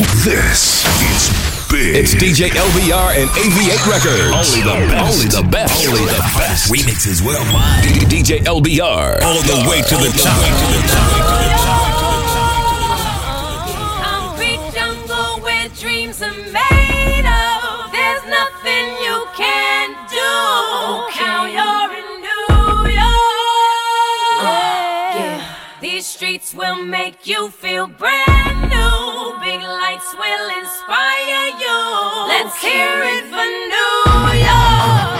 This is big. It's DJ LBR and AV8 Records. Only the best. Only the best. Only the best. Remixes worldwide. DJ LBR. All the way to the top. Concrete jungle where dreams are made of. There's nothing you can do. Now you're in New York. These streets will make you feel brand new. Big lights will inspire you. Let's hear it for New York.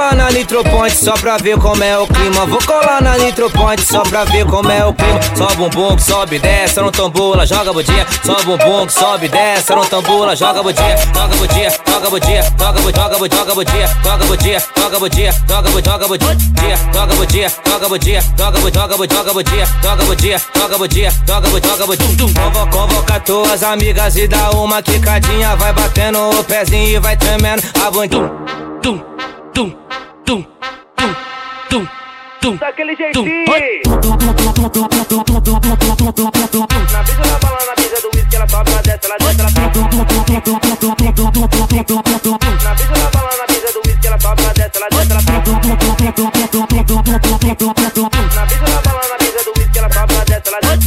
Colar na Nitro Point só pra ver como é o clima. Vou colar na Nitro Point só pra ver como é o clima. Sobe bumbum que sobe, desce no tambula, joga budinha. Sobe bumbum que sobe, desce no tambula, joga budinha. Joga budinha, joga budinha, joga budinha, joga budinha, joga budinha, joga budinha, joga budinha, joga budinha, joga budinha, joga budinha, joga budinha, joga budinha, joga budinha, joga budinha, joga budinha, joga budinha, joga budinha, joga budinha. Convo- Convoca tuas amigas e dá uma quicadinha, vai batendo o pezinho e vai tremendo a bundinha. Tum, tum, tum, tum, tum, tum. Daquele jeitinho. Na brisa da bala, na brisa do whisky, ela sobe, ela desce, ela desce, ela sobe. Na brisa da bala, na brisa do whisky, ela sobe, ela desce, ela desce, ela sobe. Na brisa da bala, na brisa do whisky, ela sobe, ela desce, ela desce.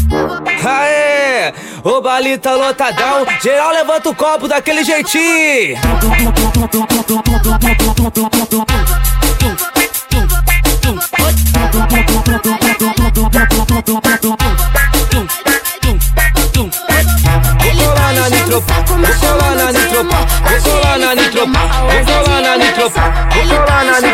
O baile tá lotadão, geral levanta o copo daquele jeitinho. Vou colar na nitro, vou colar na nitro, vou colar na nitro, vou colar na nitro,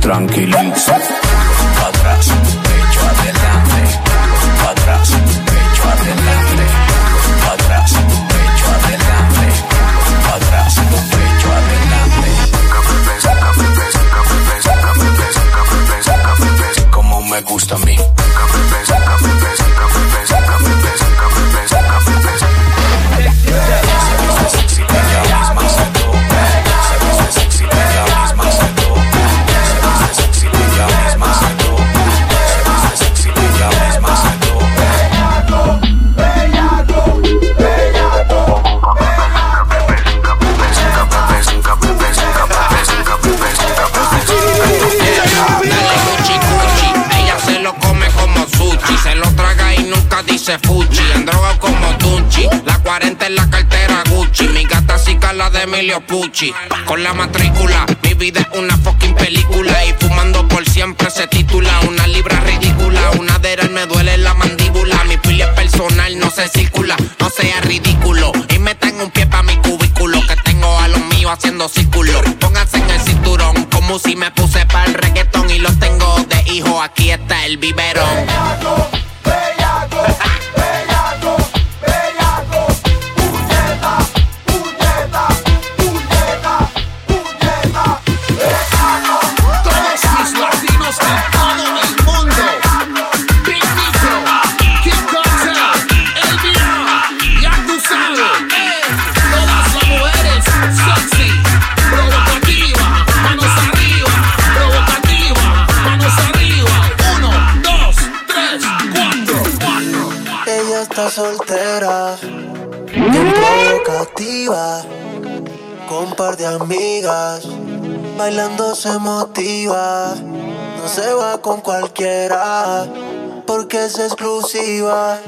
Tranquilízate, atrás, pecho adelante. Emilio Pucci. Con la matrícula, mi vida es una fucking película. Y fumando por siempre se titula Una libra ridícula. Una de me duele la mandíbula. Mi pila es personal, no se circula. No sea ridículo. Y metan un pie pa' mi cubículo. Que tengo a los míos haciendo círculo. Pónganse en el cinturón. Como si me puse para el reggaetón. Y los tengo de hijo. Aquí está el biberón. De amigas, bailando se motiva, no se va con cualquiera, porque es exclusiva,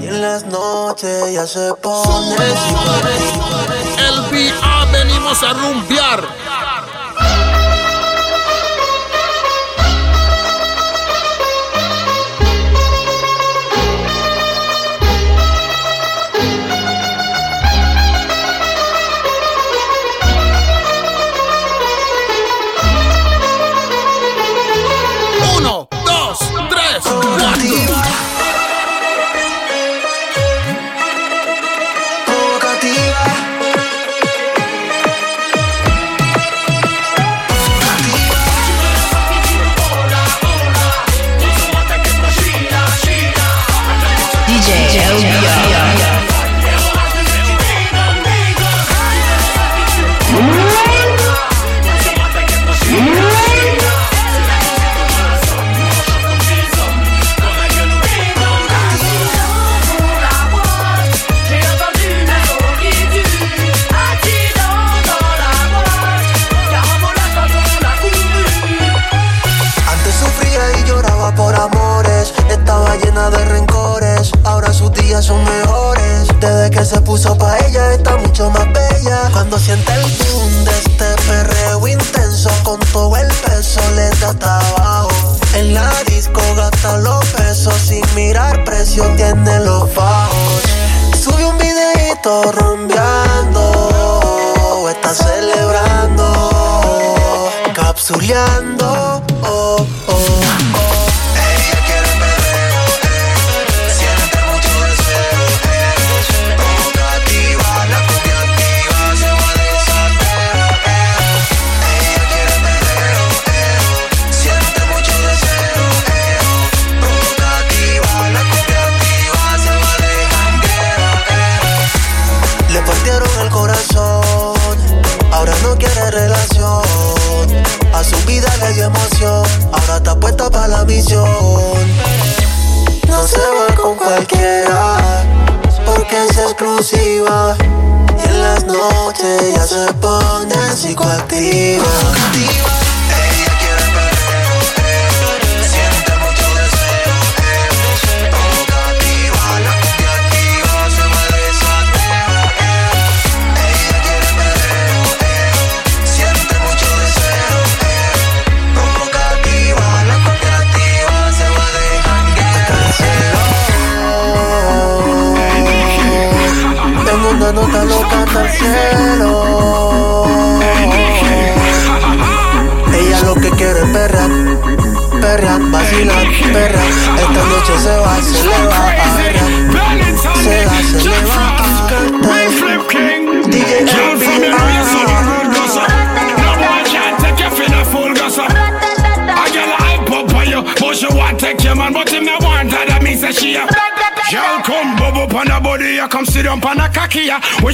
y en las noches ya se pone LBA venimos a rumbear. Psicoactiva.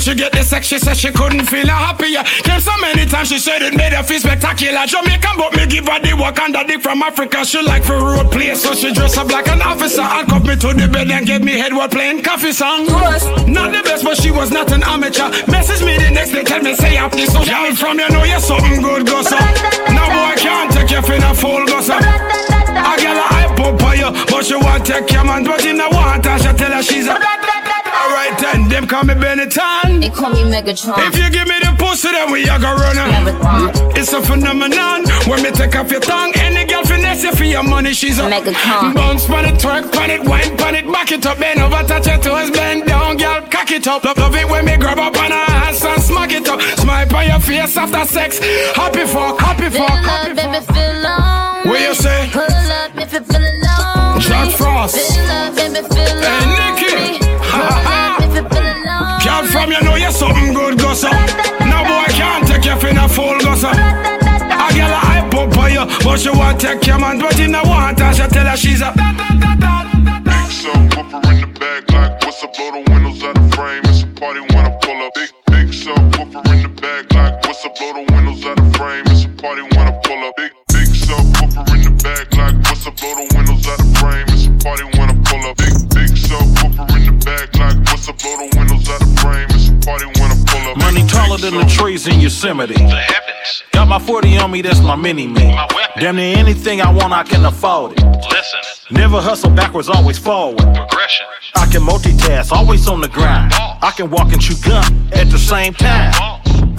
When she get the sex, she said she couldn't feel her happier. Came so many times, she said it made her feel spectacular. Jamaican, but me give her the work and the dick from Africa. She like for road play, so she dress up like an officer. Handcuff me to the bed and gave me head while playing coffee song. Not the best, but she was not an amateur. Message me the next day, tell me say up this. So girl from you know you're something good, go so. No boy can't take you for a fool, go so. A girl a hype up on you, but she want take your man, but him not want her. She tell her she's a them call me Benetton. They call me Megatron. If you give me the pussy, then we a go run Marathon. It's a phenomenon. When me take off your tongue, any girl finesse you for your money, she's a Megatron. Bounce pan it, twerk pan it, wine pan it, back it up, bend over, touch your toes, bend down, girl, cock it up. Love, love it when me grab up on her ass and smack it up. Smile on your face after sex. Happy fuck, happy fuck, happy baby, fuck. feel alone. What you say? Pull up if you feel alone. Jack Frost. Feel love, baby, feel Hey. Nikki. Pull up if you feel from you know you're something good, go so. No boy can't take you for no fool, go so. A girl a hype up for you, but she want take your man, but you no want her. She tell her she's a. Big subwoofer in the back, like what's up? Blow the windows out the frame. It's a party when I pull up. Big big subwoofer in the back, like what's up? Blow the windows out the frame. It's a party when I pull up. Big big subwoofer in the back, like what's up? Blow the windows out the frame. It's a party when I pull up. Big party when I pull up. Money taller than the trees in Yosemite. The heavens. Got my 40 on me, that's my mini me. Damn near anything I want, I can afford it. Listen, Never hustle backwards, always forward. progression. I can multitask, always on the grind. I can walk and chew gum at the same time.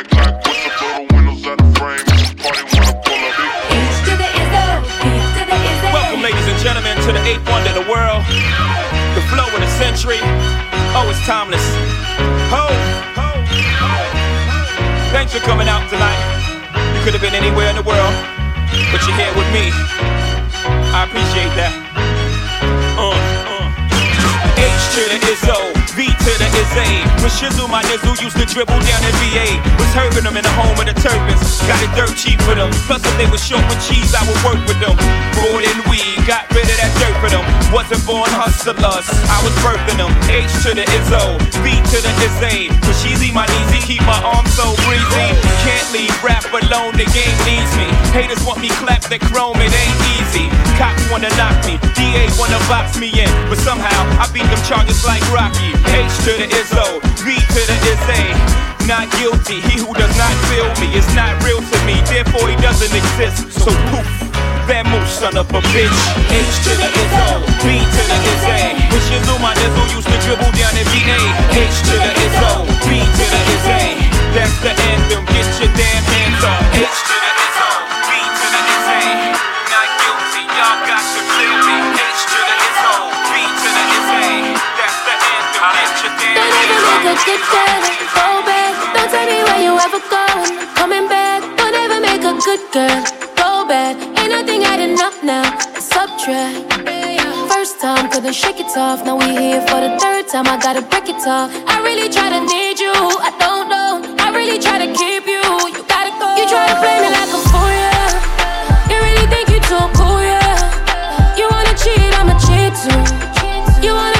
in like what's? Blow the windows out the frame. It's party when I pull up. Big Welcome, ladies and gentlemen, to the eighth wonder of the world, the flow of the century. Oh, it's timeless. Ho, ho, ho. Thanks for coming out tonight. You could have been anywhere in the world, but you're here with me. I appreciate that. Uh, uh. H to the Izzo, V to the Izzy. When Shizzle, my nizzle used to dribble down in VA. Was herbing them in the home of the turbans. Got it dirt cheap for them. Plus, if they was short with cheese, I would work with them. Born in weed, got rid of that dirt for them. Wasn't born hustlers, I was birthing them. H to the Izzo, V to the Izzy. When Sheezy, my kneesy, keep my arms so breezy. Can't leave rap alone, the game needs me. Haters want me clapped at chrome, it ain't easy. Cops wanna knock me, DA wanna box me in. But somehow, I beat them charges like Rocky. H to the Izzo, V to the Izzy. Not guilty, he who does not feel me is not real to me, therefore he doesn't exist. So poof, Vamoose, son of a bitch. H to the Izzo, V to the Izzy. When Shizzle, my nizzle used to dribble down in VA. H to the Izzo, V to the Izzy. That's the anthem, get your damn hands up. H to the ever hands make a up. good girl go back. Don't tell me where you ever going. Coming back. Don't ever make a good girl go bad. Ain't nothing adding up now. Subtract. First time couldn't shake it off. Now we here for the third time. I gotta break it off. I really try to need you. I don't know. I really try to keep you. You gotta go. You try to play me like a fool, yeah. You really think you too cool, yeah. You wanna cheat, I'ma cheat too. You wanna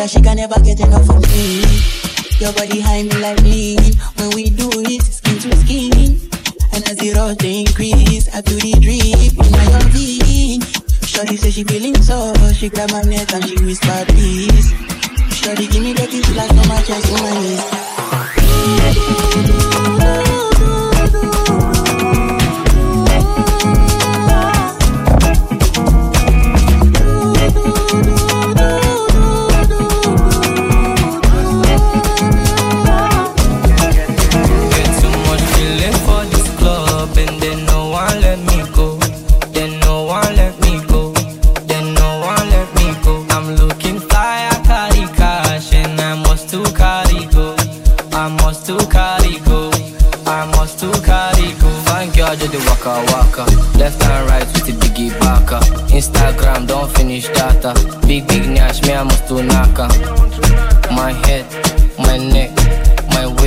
that she can never get enough of me. Your body high me like me. When we do it, skin to skin. And as the rush they increase, I do the drip in my own thing. Shorty says she feeling so, she grab my neck.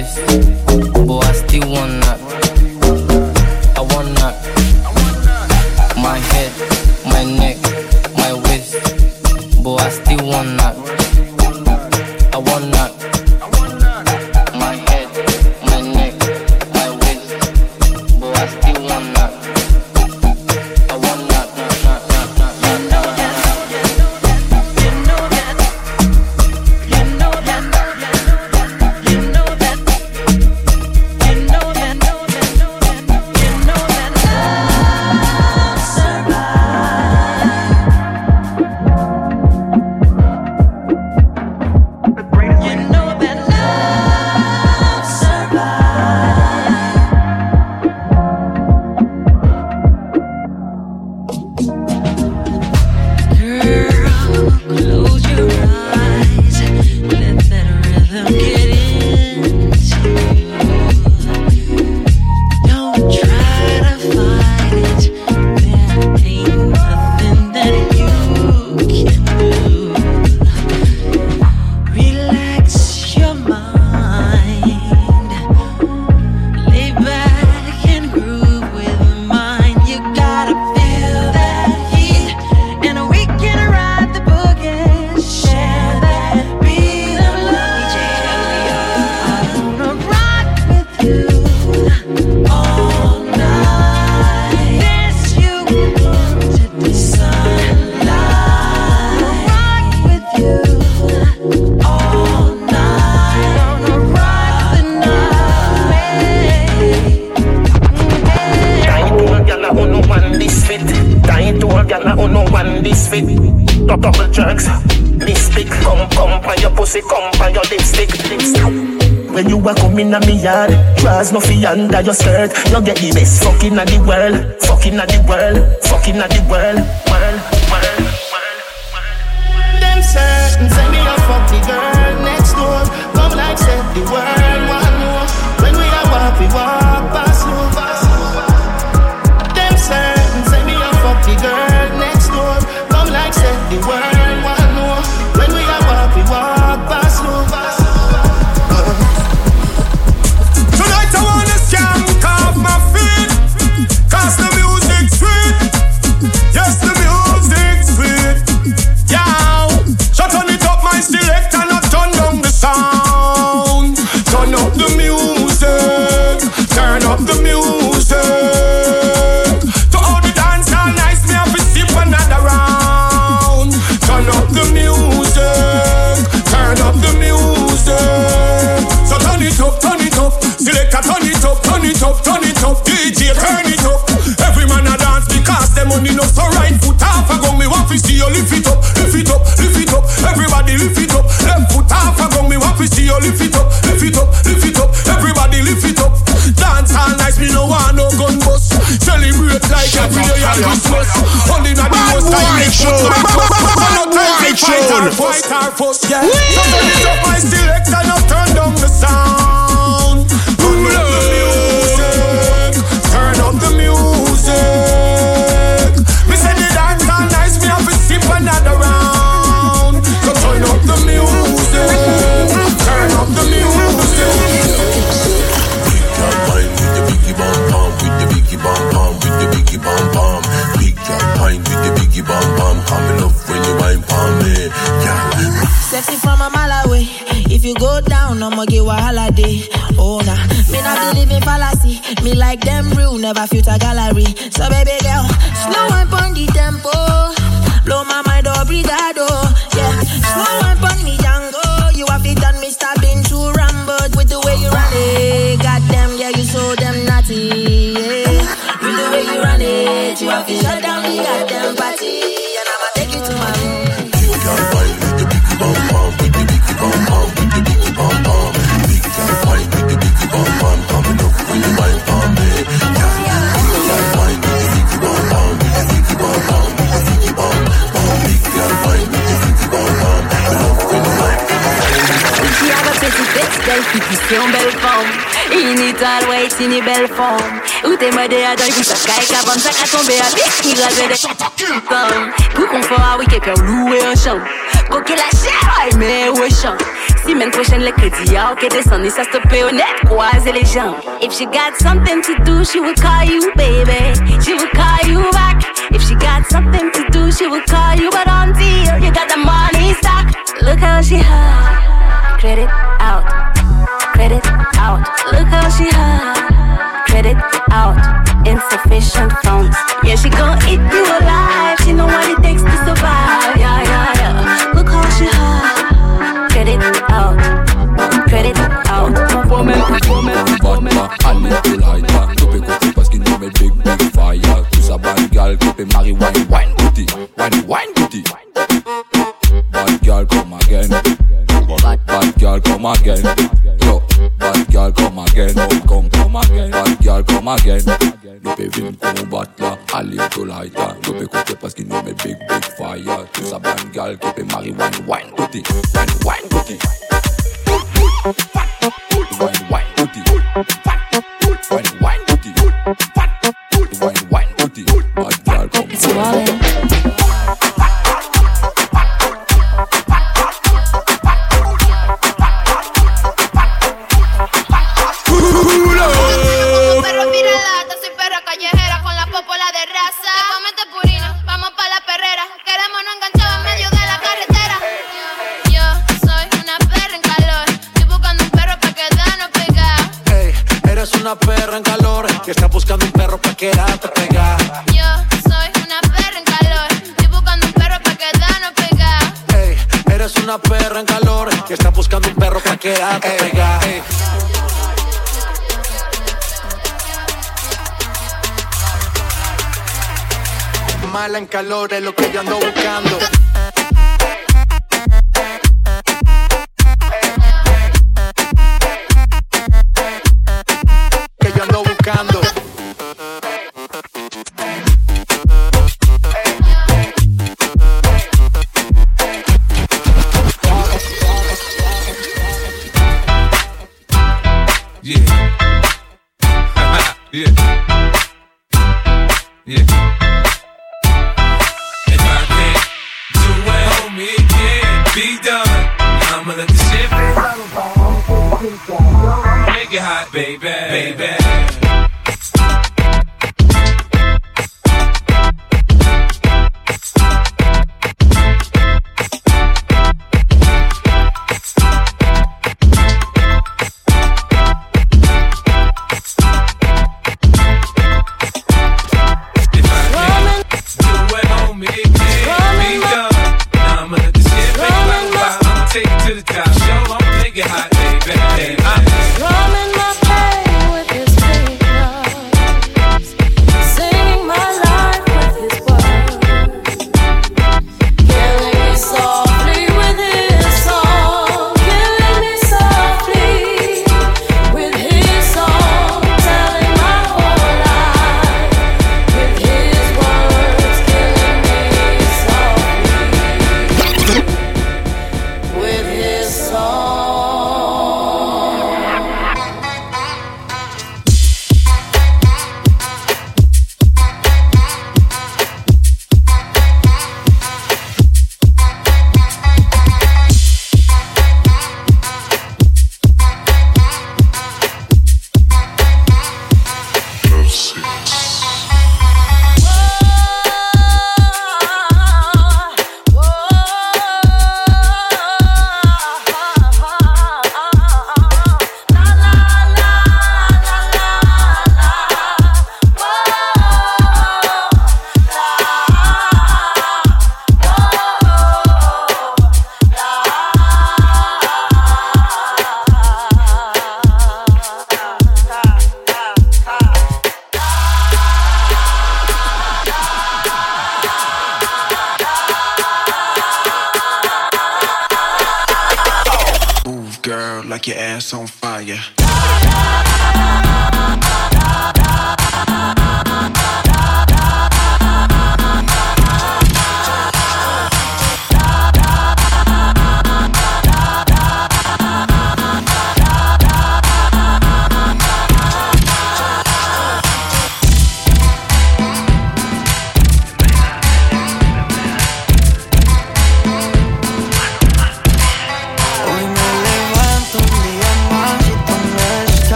twist. Pussy, come, on your lipstick, lipstick. When you a come in a me yard, draws no fi under your skirt. You get the best fucking of the world, fucking of the world, fucking of the world, world, world. Them certain say me a fuck the girl next door. Come like set the world want to see you lift it up, lift it up, lift it up. Everybody lift it up. Dance all nice Me no want no gun bust Celebrate like every day at Christmas Only not the most time we show. no time Fight fight or fuss, yeah So turn it up my selector Now turn down the sound down, I'ma get wahala day. Oh nah, me not believe in fallacy. Me like them real, never filter gallery. So baby girl, slow and on the tempo. Blow my mind, obrigado. Yeah, slow and belle position, belle forme. Initial weight, in une belle forme. Où t'es modé à dans le sky, qu'avant ça qu'à tomber à pied, qui rasait des chantants. Pour confort, ah oui, quelqu'un loué un champ. Coquet la chair, ouais, mais au champ. Semaine prochaine, le crédit, ah, ok, descend, et ça stoppé honnête, croiser les jambes. If she got something to do, she will call you, baby. She will call you back. If she got something to do, she will call you, but until you got the money stock. Look how she hot. Credit out. Credit out. Look how she hot. Credit out. Insufficient funds. Yeah, she gon' eat you alive. She know what it takes to survive. Yeah, yeah, yeah. Look how she hot. Credit out. Credit out. Big, big fire. Tout ça, bad girl, coupé, Marie, wine, wine, booty. Wine, wine, booty. Bad girl, come again. Bad, girl, come again. Yo, bad girl, come again. Come, come, again. Bad girl, come again. Nous pe vin kon bat la, allez, tout lighter. Nous pe parce qu'il nous met big, big fire. Tout ça, bad girl, coupé, Marie, wine, wine, booty. Wine, wine, booty. Wine, wine, booty. Wine,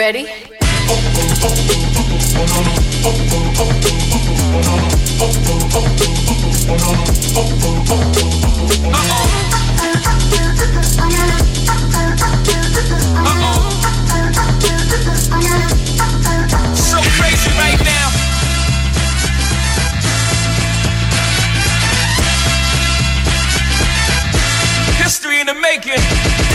ready? So crazy right now. History in the making.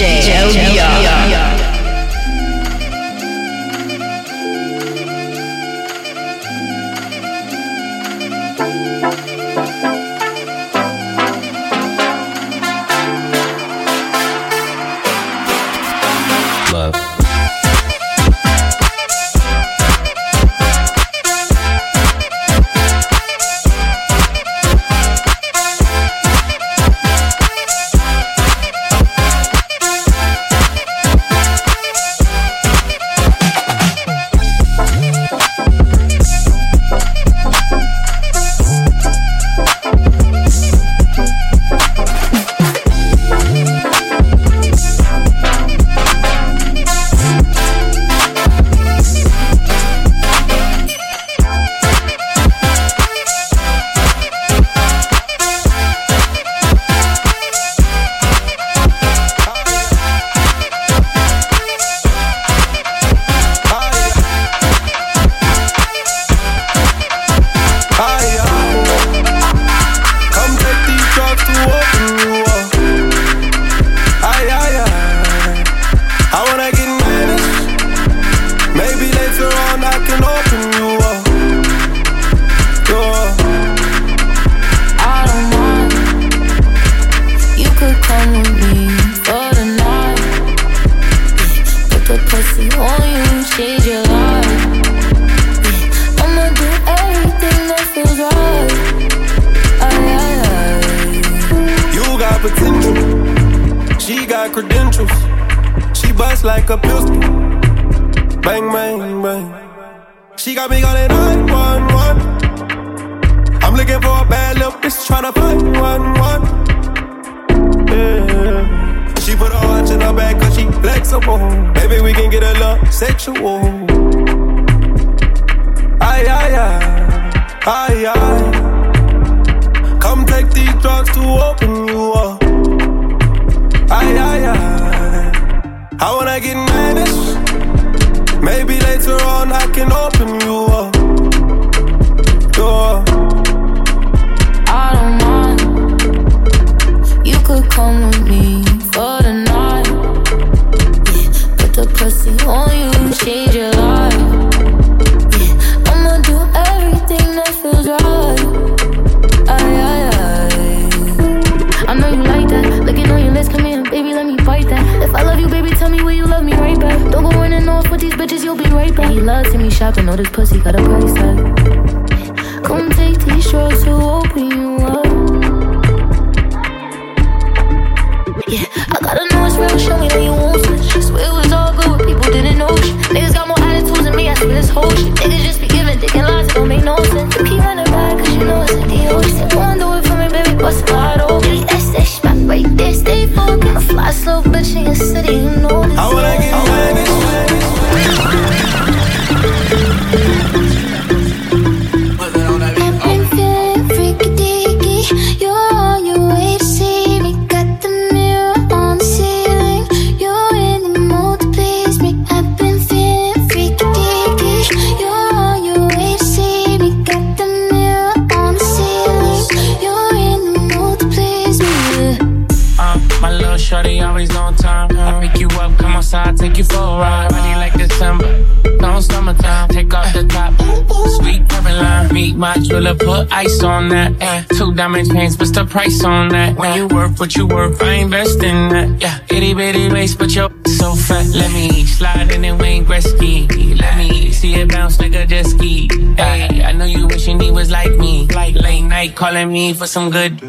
Joe, Joe, Joe joe joe see one. That. Yeah, two diamond chains, what's the price on that? When you work, what you work, I invest in that. Yeah, itty bitty waist, but you're so fat. Let me slide in and Wayne Gretzky. Let me see it bounce like a jet ski. Hey, I know you wishing he was like me. Like late night calling me for some good.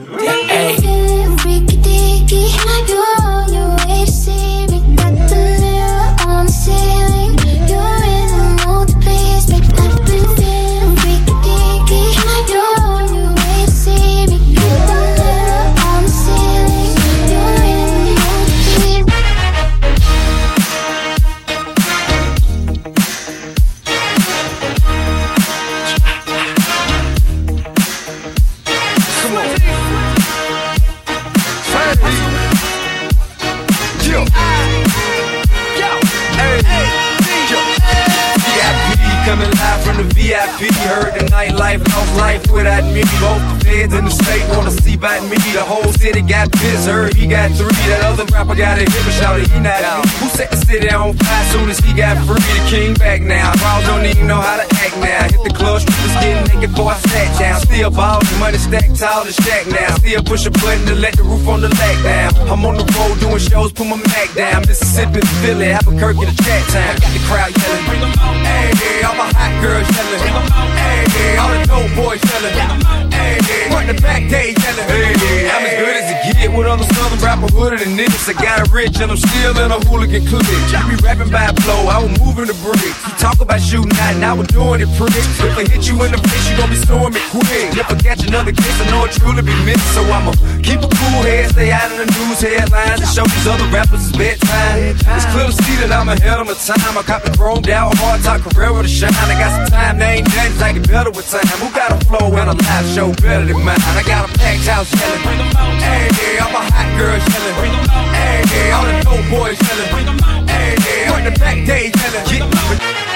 Tall as Shaq now. Still push a button to let roof on the lag down. I'm on the road doing shows, put my Mac down. Mississippi, Philly, Albuquerque to Chat Town. Got the crowd yelling, bring 'em out. Hey, all my hot girls yelling, bring 'em out. Hey, all the dope boys yelling, hey, front the back they yelling, hey, I'm as good as it get with other southern rapper hooded than niggas. I got rich and I'm still in a hooligan clique. You be rapping by flow, I was moving the bricks. You talk about shooting out, and I was doing it pretty. If I hit you in the face, you gon' be storing me quick. If I catch another case, I know it truly be missed. So I'ma keep a cool head, stay out of the news headlines, and show these other rappers it's bedtime. It's clear to see that I'm ahead of my time. I caught the chromed out, hard career with a shine. I got some time, they ain't done, I get better with time. Who got a flow and a live show better than mine? I got a packed house yelling. Hey, hey, all my hot girls yelling. Hey, hey, all the dope boys yelling. Hey, hey, front the back they yelling,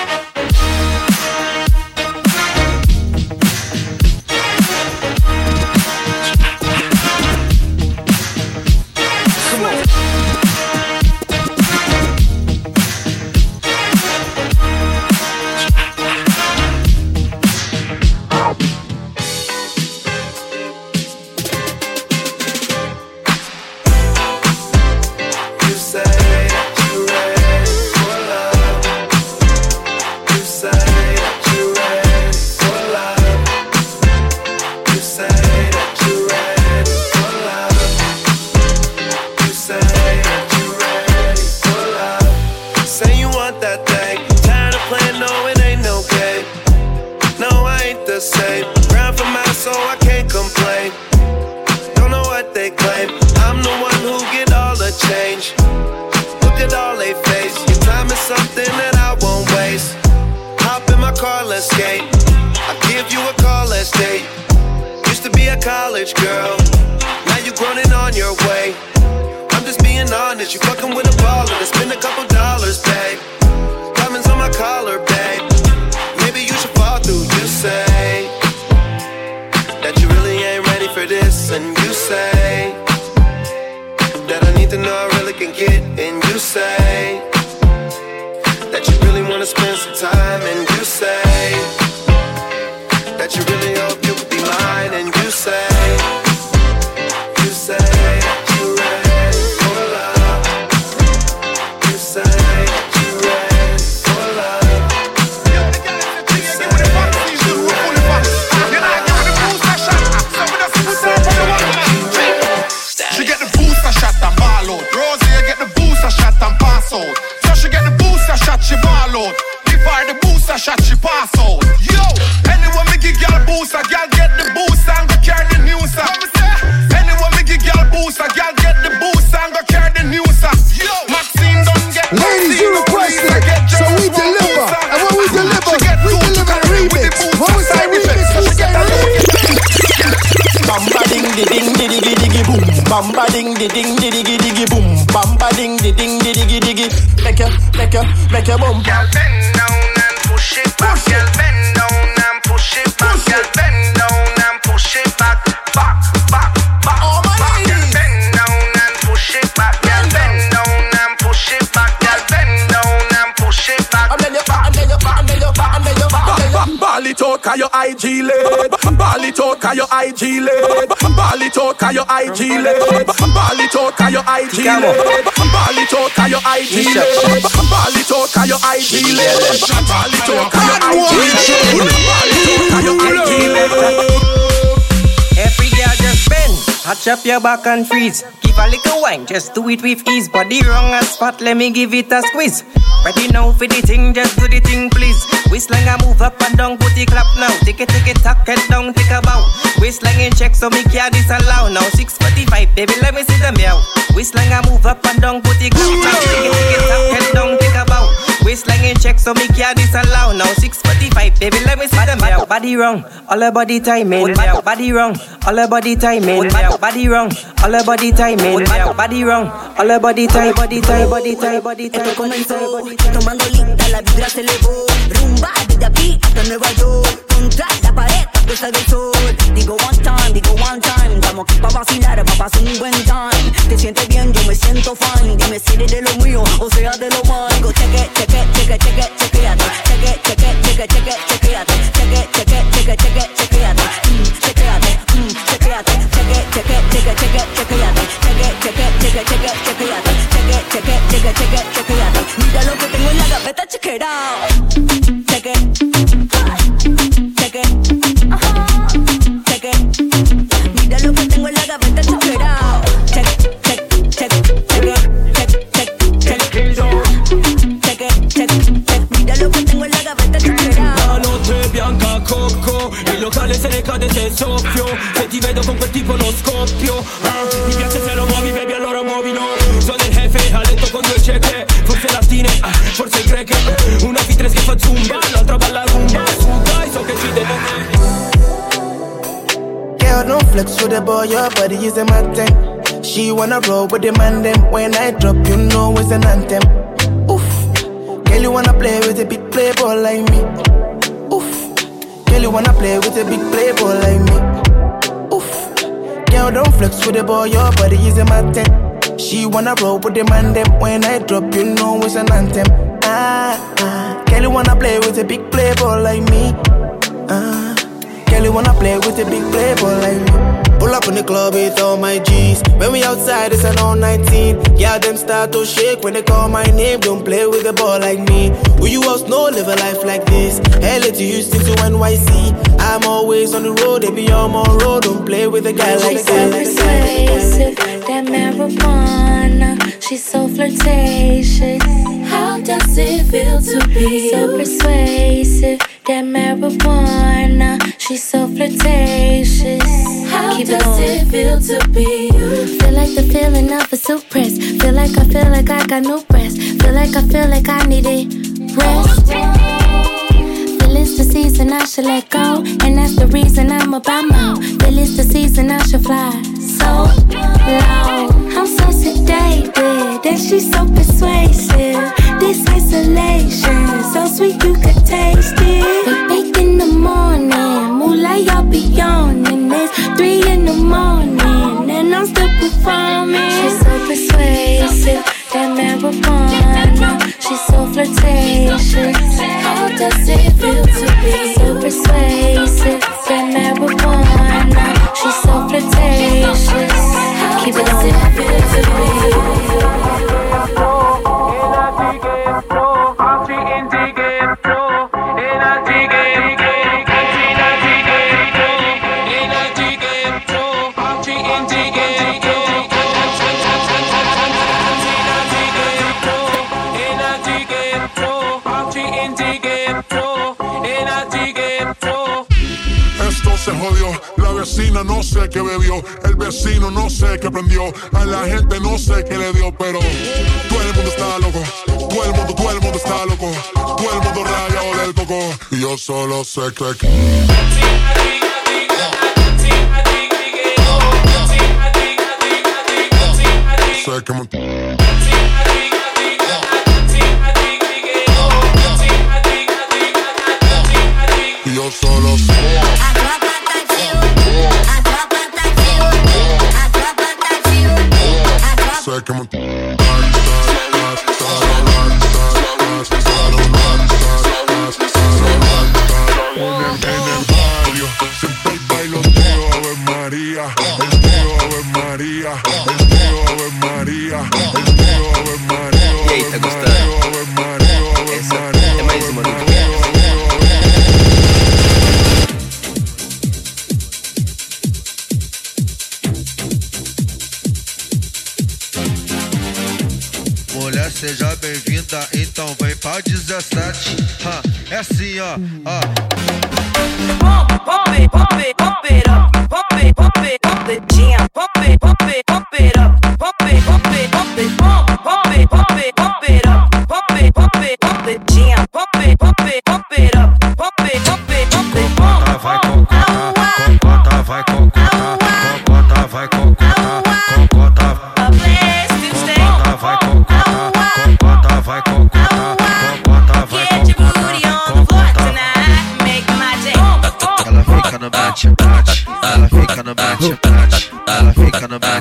Bamba ding di ding di diggy diggy boom. Bamba ding di ding di diggy diggy. Make ya, make ya, make ya boom. Girl, bend down and push it back. Girl, bend down and push it back. Girl, bend down cause your IG lit. Ball it out cause your IG lit. Ball it out cause your IG lit. Ball it out cause your IG lit. Ball it out cause your IG lit. Ball it out cause your IG lit. Ball it out cause your IG lit. Ball it out cause your IG lit. Touch up your back and freeze. Give a little wine, just do it with ease. Body wrong a spot, let me give it a squeeze. Ready now for the thing, just do the thing, please. Whistling I move up and down, it clap now. Take it, take it, tuck it down, take a bow. Whistling in check, so me can't disallow. Now 645, baby, let me see them meow. Whistling I move up and down, it clap now. Take it, take it, tuck it down, take a bow. Waistline in check, so me can't disallow. Now 645, baby, let me see them meow. Body wrong, all her body timing. Body wrong, all her body timing. Body wrong, all her body timing. Body wrong, all her body tie, body tie, body tie, body tie, body tie. Tomando lista, la vibra se elevó. Rumba desde aquí hasta Nueva York. Contra la pared, puesta del sol. Digo one time, digo one time. Estamos aquí pa' vacilar, pa' pasar un buen time. Te sientes bien, yo me siento fine. Dime si eres de lo mío o sea de lo malo. Cheque, cheque, Mira lo que tengo en la gaveta, check it out. Check it. Wanna roll with the man them. When I drop, you know it's an anthem. Oof, girl, you wanna play with a big playboy like me. Oof, girl, you wanna play with a big playboy like me. Oof, girl, don't flex with the boy, your body is a mountain. She wanna roll with the man them. When I drop, you know it's an anthem. Ah, ah, girl, you wanna play with a big playboy like me. Ah. Girl, you wanna play with a big playboy like me. Pull up in the club with all my G's. When we outside, it's an all 19. Yeah, them start to shake when they call my name. Don't play with a ball like me. Who you else know live a life like this? LA to Houston to NYC. I'm always on the road, they be on my road. Don't play with a guy like She's so this. persuasive, that marijuana. She's so flirtatious. How does it feel to be so persuasive? That marijuana. She's so flirtatious. How Keep does going. it feel to be you? Feel like the feeling of a suppress. Feel like I feel like I got no breath. Feel like I feel like I need it. Rest. Feel it's the season I should let go. And that's the reason I'm about more. Feel it's the season I should fly so low. I'm so sedated, and she's so persuasive. This isolation, so sweet you could taste it. That marijuana. She's so flirtatious. How does it feel to be so persuasive? That marijuana. She's so flirtatious. How does it feel qué bebió, el vecino no sé qué prendió, a la gente no sé qué le dio, pero todo el mundo está loco, todo el mundo, todo el mundo está loco, todo el mundo rayado del coco, y yo solo sé que... Sé que me... então vem pra 17. Ha, é assim, ó, ó. It, pump it, pump it up. Pump it. Pump it,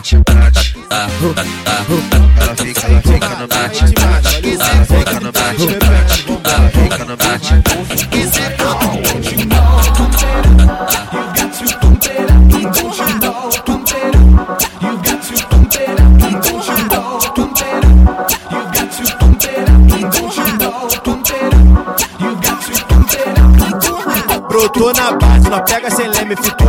bate, bate. Ela fica, ela fica no bate, bate, ela fica no bate, bate, ela fica no bate. Brotou na base, nós pega sem leme. O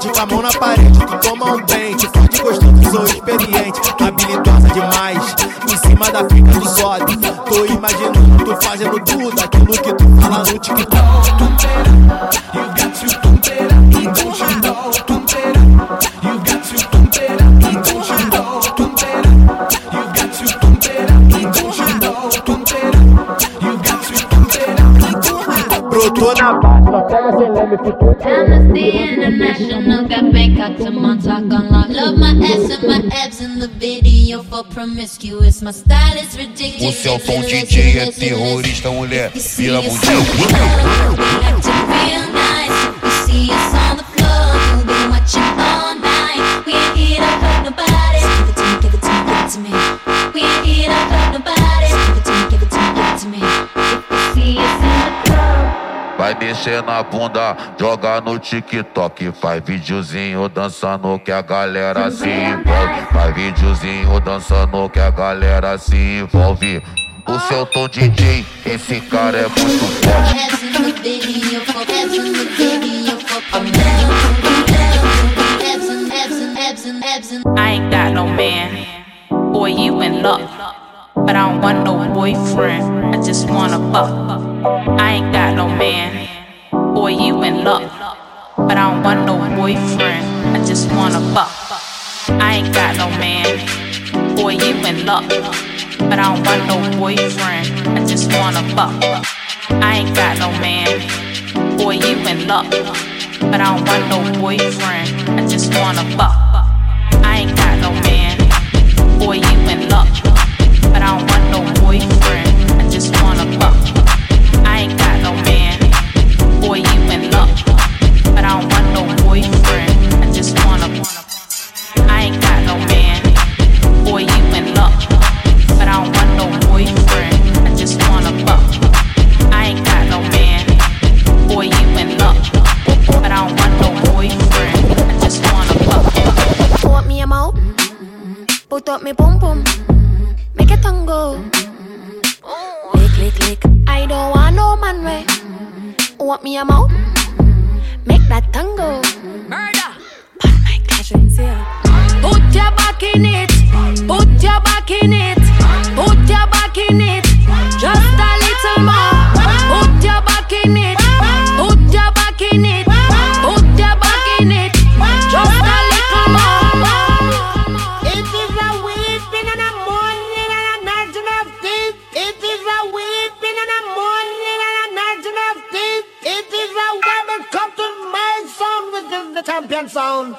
quente, com a mão na parede. Tu toma um pente, forte gostoso, sou experiente. Habilidosa demais, em cima da fica tu sobe. Tô imaginando tu fazendo tudo aquilo que tu fala no TikTok. O ridiculous. Celton DJ é terrorista, mulher. Vira bundinha. Descer na bunda, joga no TikTok. Faz videozinho dançando que a galera se envolve. Faz videozinho dançando que a galera se envolve. O seu tom DJ, esse cara é muito forte. I ain't got no man. Boy, you in luck. But I don't want no boyfriend. I just wanna fuck. I ain't got no man. Boy, you in love. But I don't want no boyfriend. I just wanna fuck. I ain't got no man. Boy, you in love. But I don't want no boyfriend. I just wanna fuck. I ain't got no man. Boy, you in love. But I don't want no boyfriend. I just wanna fuck. I ain't got no man. Boy, you in luck. But I don't want no boyfriend. I just wanna fuck. Boy, you in luck. But I don't want no boyfriend. I just wanna. I ain't got no man. Boy, you in luck. But I don't want no boyfriend. I just wanna fuck. I ain't got no man. Boy, you in luck. But I don't want no boyfriend. I just wanna fuck. Want me a mouth? Put up me pum pum. Make it tango. Lick, lick, lick. I don't want no man way. Want me a mouth? Make that tango. Murder. Put my casuals here. Put your back in it. Put your back in it. Put your back in it. Just a little more. Sound.